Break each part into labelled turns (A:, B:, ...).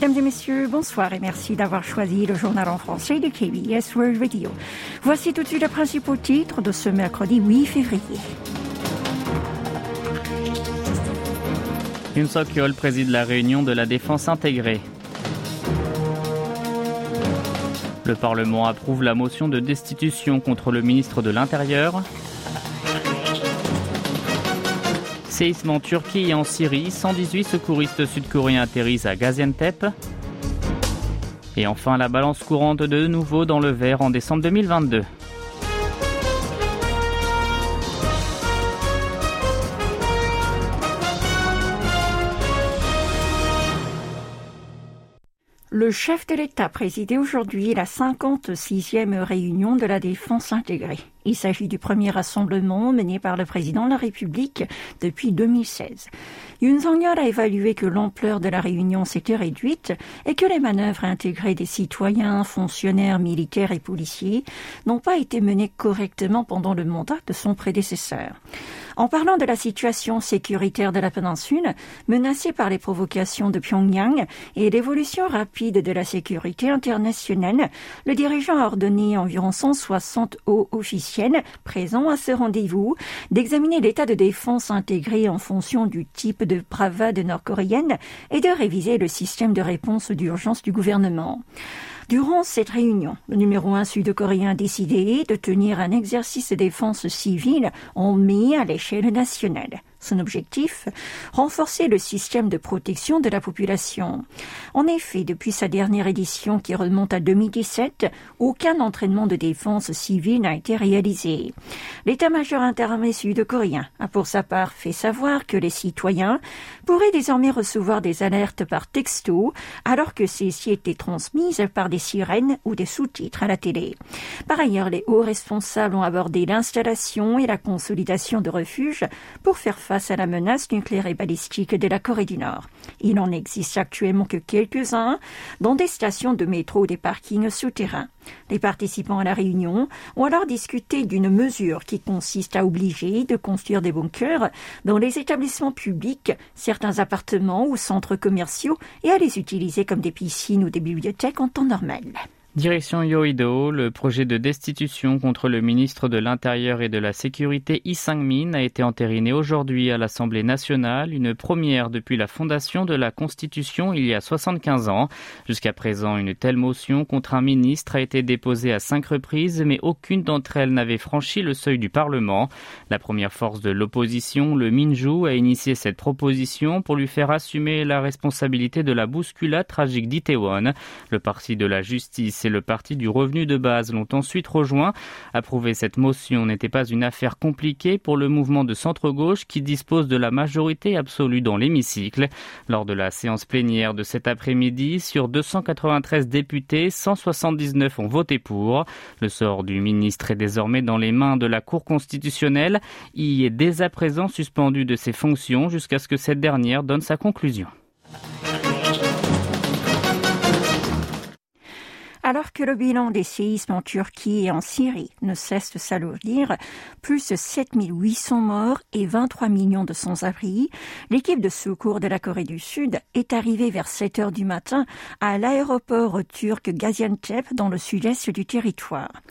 A: Mesdames et messieurs, bonsoir et merci d'avoir choisi le journal en français de KBS World Radio. Voici tout de suite les principaux titres de ce mercredi 8 février.
B: Yoon Suk-yeol préside la réunion de la défense intégrée. Le Parlement approuve la motion de destitution contre le ministre de l'Intérieur. Séisme en Turquie et en Syrie, 118 secouristes sud-coréens atterrissent à Gaziantep. Et enfin, la balance courante de nouveau dans le vert en décembre 2022.
A: Le chef de l'État présidait aujourd'hui la 56e réunion de la défense intégrée. Il s'agit du premier rassemblement mené par le président de la République depuis 2016. Yoon Song-yeol a évalué que l'ampleur de la réunion s'était réduite et que les manœuvres intégrées des citoyens, fonctionnaires, militaires et policiers n'ont pas été menées correctement pendant le mandat de son prédécesseur. En parlant de la situation sécuritaire de la péninsule, menacée par les provocations de Pyongyang et l'évolution rapide de la sécurité internationale, le dirigeant a ordonné environ 160 hauts présents à ce rendez-vous d'examiner l'état de défense intégré en fonction du type de bravade nord-coréenne et de réviser le système de réponse d'urgence du gouvernement. Durant cette réunion, le numéro un sud-coréen a décidé de tenir un exercice de défense civile en mai à l'échelle nationale. Son objectif Renforcer le système de protection de la population. En effet, depuis sa dernière édition qui remonte à 2017, aucun entraînement de défense civile n'a été réalisé. L'état-major interarmé sud-coréen a pour sa part fait savoir que les citoyens pourraient désormais recevoir des alertes par texto alors que celles-ci étaient transmises par des sirènes ou des sous-titres à la télé. Par ailleurs, les hauts responsables ont abordé l'installation et la consolidation de refuges pour faire face à la menace nucléaire et balistique de la Corée du Nord. Il n'en existe actuellement que quelques-uns dans des stations de métro ou des parkings souterrains. Les participants à la réunion ont alors discuté d'une mesure qui consiste à obliger de construire des bunkers dans les établissements publics, certains appartements ou centres commerciaux et à les utiliser comme des piscines ou des bibliothèques en temps normal.
B: Direction Yoido, le projet de destitution contre le ministre de l'Intérieur et de la Sécurité Lee Sang-min a été entériné aujourd'hui à l'Assemblée nationale, une première depuis la fondation de la Constitution il y a 75 ans. Jusqu'à présent, une telle motion contre un ministre a été déposée à cinq reprises, mais aucune d'entre elles n'avait franchi le seuil du Parlement. La première force de l'opposition, le Minju, a initié cette proposition pour lui faire assumer la responsabilité de la bousculade tragique d'Itaewon. Le parti de la justice et le parti du revenu de base l'ont ensuite rejoint. Approuver cette motion n'était pas une affaire compliquée pour le mouvement de centre-gauche qui dispose de la majorité absolue dans l'hémicycle. Lors de la séance plénière de cet après-midi, sur 293 députés, 179 ont voté pour. Le sort du ministre est désormais dans les mains de la Cour constitutionnelle. Il est dès à présent suspendu de ses fonctions jusqu'à ce que cette dernière donne sa conclusion.
A: Alors que le bilan des séismes en Turquie et en Syrie ne cesse de s'alourdir, plus de 7800 morts et 23 millions de sans-abri, l'équipe de secours de la Corée du Sud est arrivée vers 7 heures du matin à l'aéroport turc Gaziantep dans le sud-est du territoire.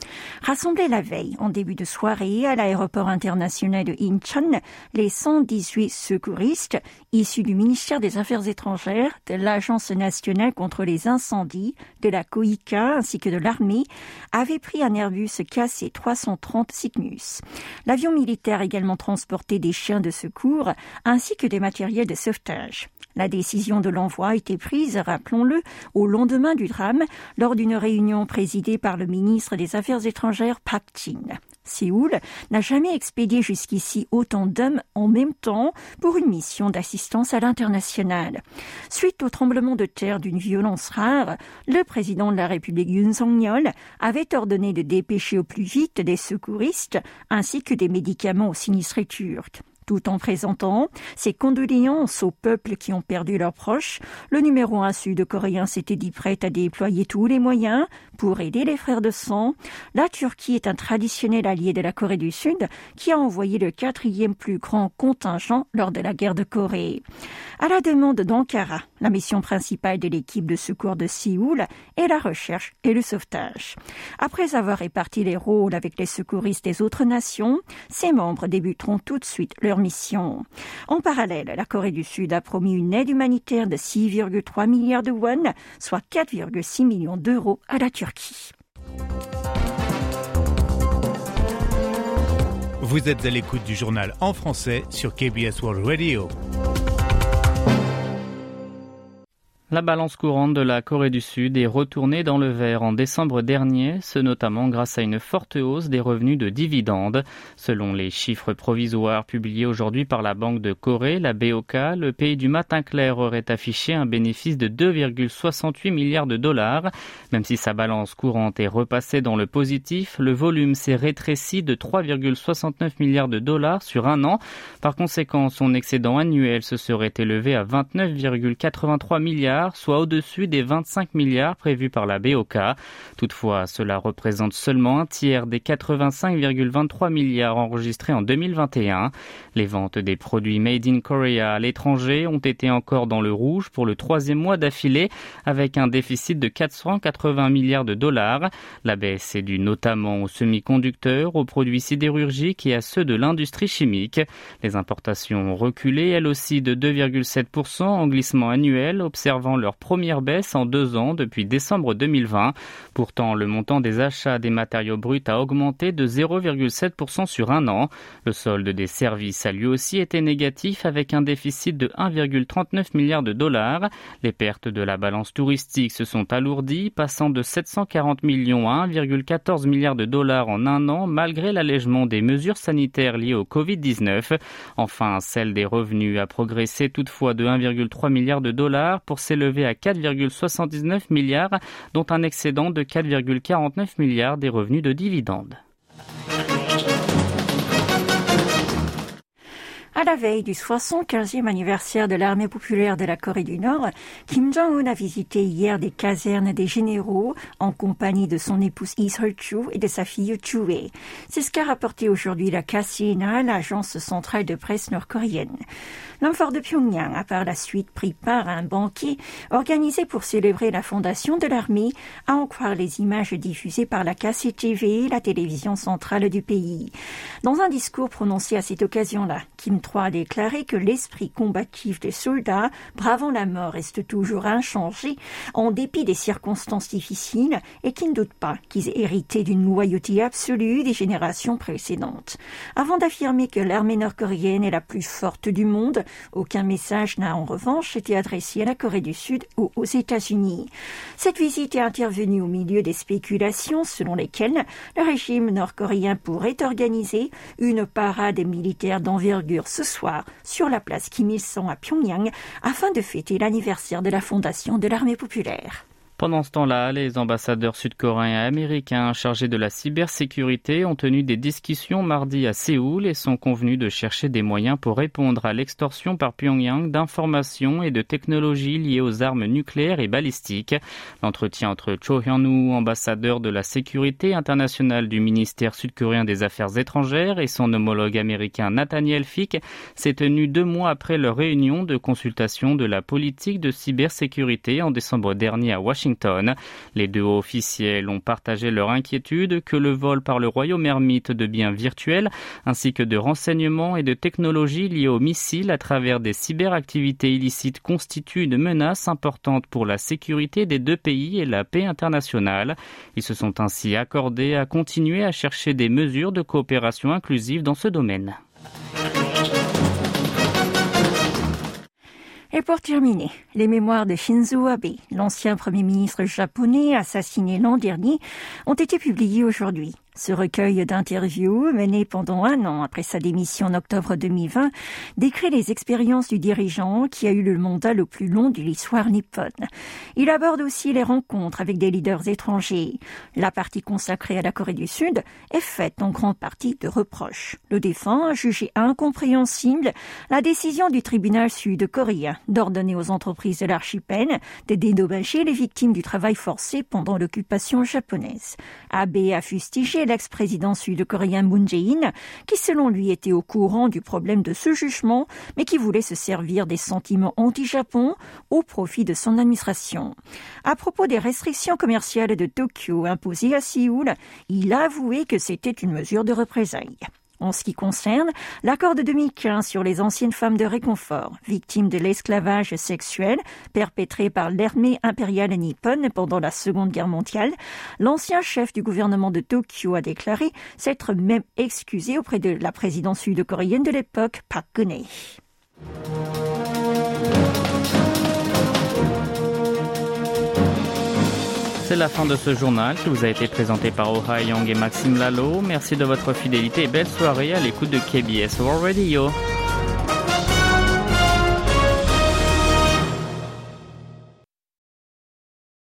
A: Rassemblés la veille, en début de soirée, à l'aéroport international de Incheon, les 118 secouristes issus du ministère des Affaires étrangères, de l'Agence nationale contre les incendies, de la COICA, ainsi que de l'armée avaient pris un Airbus KC-330 Cygnus. L'avion militaire également transporté des chiens de secours ainsi que des matériels de sauvetage. La décision de l'envoi a été prise, rappelons-le, au lendemain du drame lors d'une réunion présidée par le ministre des Affaires étrangères Pak Jin. Séoul n'a jamais expédié jusqu'ici autant d'hommes en même temps pour une mission d'assistance à l'international. Suite au tremblement de terre d'une violence rare, le président de la République Yoon Song-yeol avait ordonné de dépêcher au plus vite des secouristes ainsi que des médicaments aux sinistrés turcs. Tout en présentant ses condoléances aux peuples qui ont perdu leurs proches, le numéro un sud-coréen s'était dit prêt à déployer tous les moyens pour aider les frères de sang. La Turquie est un traditionnel allié de la Corée du Sud qui a envoyé le quatrième plus grand contingent lors de la guerre de Corée. À la demande d'Ankara, la mission principale de l'équipe de secours de Séoul est la recherche et le sauvetage. Après avoir réparti les rôles avec les secouristes des autres nations, ses membres débuteront tout de suite leur mission. En parallèle, la Corée du Sud a promis une aide humanitaire de 6,3 milliards de won, soit 4,6 millions d'euros à la Turquie.
C: Vous êtes à l'écoute du journal en français sur KBS World Radio.
B: La balance courante de la Corée du Sud est retournée dans le vert en décembre dernier, ce notamment grâce à une forte hausse des revenus de dividendes. Selon les chiffres provisoires publiés aujourd'hui par la Banque de Corée, la BOK, le pays du matin clair aurait affiché un bénéfice de 2,68 milliards de dollars. Même si sa balance courante est repassée dans le positif, le volume s'est rétréci de 3,69 milliards de dollars sur un an. Par conséquent, son excédent annuel se serait élevé à 29,83 milliards soit au-dessus des 25 milliards prévus par la BOK. Toutefois, cela représente seulement un tiers des 85,23 milliards enregistrés en 2021. Les ventes des produits Made in Korea à l'étranger ont été encore dans le rouge pour le troisième mois d'affilée, avec un déficit de 480 milliards de dollars. La baisse est due notamment aux semi-conducteurs, aux produits sidérurgiques et à ceux de l'industrie chimique. Les importations ont reculé, elles aussi, de 2,7% en glissement annuel, observant leur première baisse en deux ans depuis décembre 2020. Pourtant, le montant des achats des matériaux bruts a augmenté de 0,7% sur un an. Le solde des services a lui aussi été négatif avec un déficit de 1,39 milliard de dollars. Les pertes de la balance touristique se sont alourdies, passant de 740 millions à 1,14 milliard de dollars en un an, malgré l'allègement des mesures sanitaires liées au Covid-19. Enfin, celle des revenus a progressé toutefois de 1,3 milliard de dollars pour s'élever à 4,79 milliards, dont un excédent de 4,49 milliards des revenus de dividendes.
A: À la veille du 75e anniversaire de l'armée populaire de la Corée du Nord, Kim Jong-un a visité hier des casernes des généraux en compagnie de son épouse Lee Sol-chu et de sa fille Chue. C'est ce qu'a rapporté aujourd'hui la KCNA, l'agence centrale de presse nord-coréenne. L'homme fort de Pyongyang a par la suite pris part à un banquet organisé pour célébrer la fondation de l'armée, à en croire les images diffusées par la KCTV, la télévision centrale du pays. Dans un discours prononcé à cette occasion-là, Kim III a déclaré que l'esprit combatif des soldats, bravant la mort, reste toujours inchangé en dépit des circonstances difficiles et qui ne doute pas qu'ils aient hérité d'une loyauté absolue des générations précédentes. Avant d'affirmer que l'armée nord-coréenne est la plus forte du monde, aucun message n'a en revanche été adressé à la Corée du Sud ou aux États-Unis. Cette visite est intervenue au milieu des spéculations selon lesquelles le régime nord-coréen pourrait organiser une parade militaire d'envergure ce soir sur la place Kim Il-sung à Pyongyang afin de fêter l'anniversaire de la fondation de l'armée populaire.
B: Pendant ce temps-là, les ambassadeurs sud-coréens et américains chargés de la cybersécurité ont tenu des discussions mardi à Séoul et sont convenus de chercher des moyens pour répondre à l'extorsion par Pyongyang d'informations et de technologies liées aux armes nucléaires et balistiques. L'entretien entre Cho Hyun-woo, ambassadeur de la sécurité internationale du ministère sud-coréen des Affaires étrangères, et son homologue américain Nathaniel Fick s'est tenu deux mois après leur réunion de consultation de la politique de cybersécurité en décembre dernier à Washington. Les deux officiels ont partagé leur inquiétude que le vol par le royaume ermite de biens virtuels ainsi que de renseignements et de technologies liées aux missiles à travers des cyberactivités illicites constitue une menace importante pour la sécurité des deux pays et la paix internationale. Ils se sont ainsi accordés à continuer à chercher des mesures de coopération inclusive dans ce domaine.
A: Et pour terminer, les mémoires de Shinzo Abe, l'ancien premier ministre japonais assassiné l'an dernier, ont été publiées aujourd'hui. Ce recueil d'interviews, mené pendant un an après sa démission en octobre 2020, décrit les expériences du dirigeant qui a eu le mandat le plus long de l'histoire nippone. Il aborde aussi les rencontres avec des leaders étrangers. La partie consacrée à la Corée du Sud est faite en grande partie de reproches. Le défunt a jugé incompréhensible la décision du tribunal sud-coréen d'ordonner aux entreprises de l'archipel de dédommager les victimes du travail forcé pendant l'occupation japonaise. Abe a fustigé l'ex-président sud-coréen Moon Jae-in, qui selon lui était au courant du problème de ce jugement, mais qui voulait se servir des sentiments anti-Japon au profit de son administration. À propos des restrictions commerciales de Tokyo imposées à Séoul, il a avoué que c'était une mesure de représailles. En ce qui concerne l'accord de 2015 sur les anciennes femmes de réconfort, victimes de l'esclavage sexuel perpétré par l'armée impériale nippone pendant la Seconde Guerre mondiale, l'ancien chef du gouvernement de Tokyo a déclaré s'être même excusé auprès de la présidence sud-coréenne de l'époque, Park Geun-hye.
B: La fin de ce journal qui vous a été présenté par Oha Young et Maxime Lalo. Merci de votre fidélité et belle soirée à l'écoute de KBS World Radio.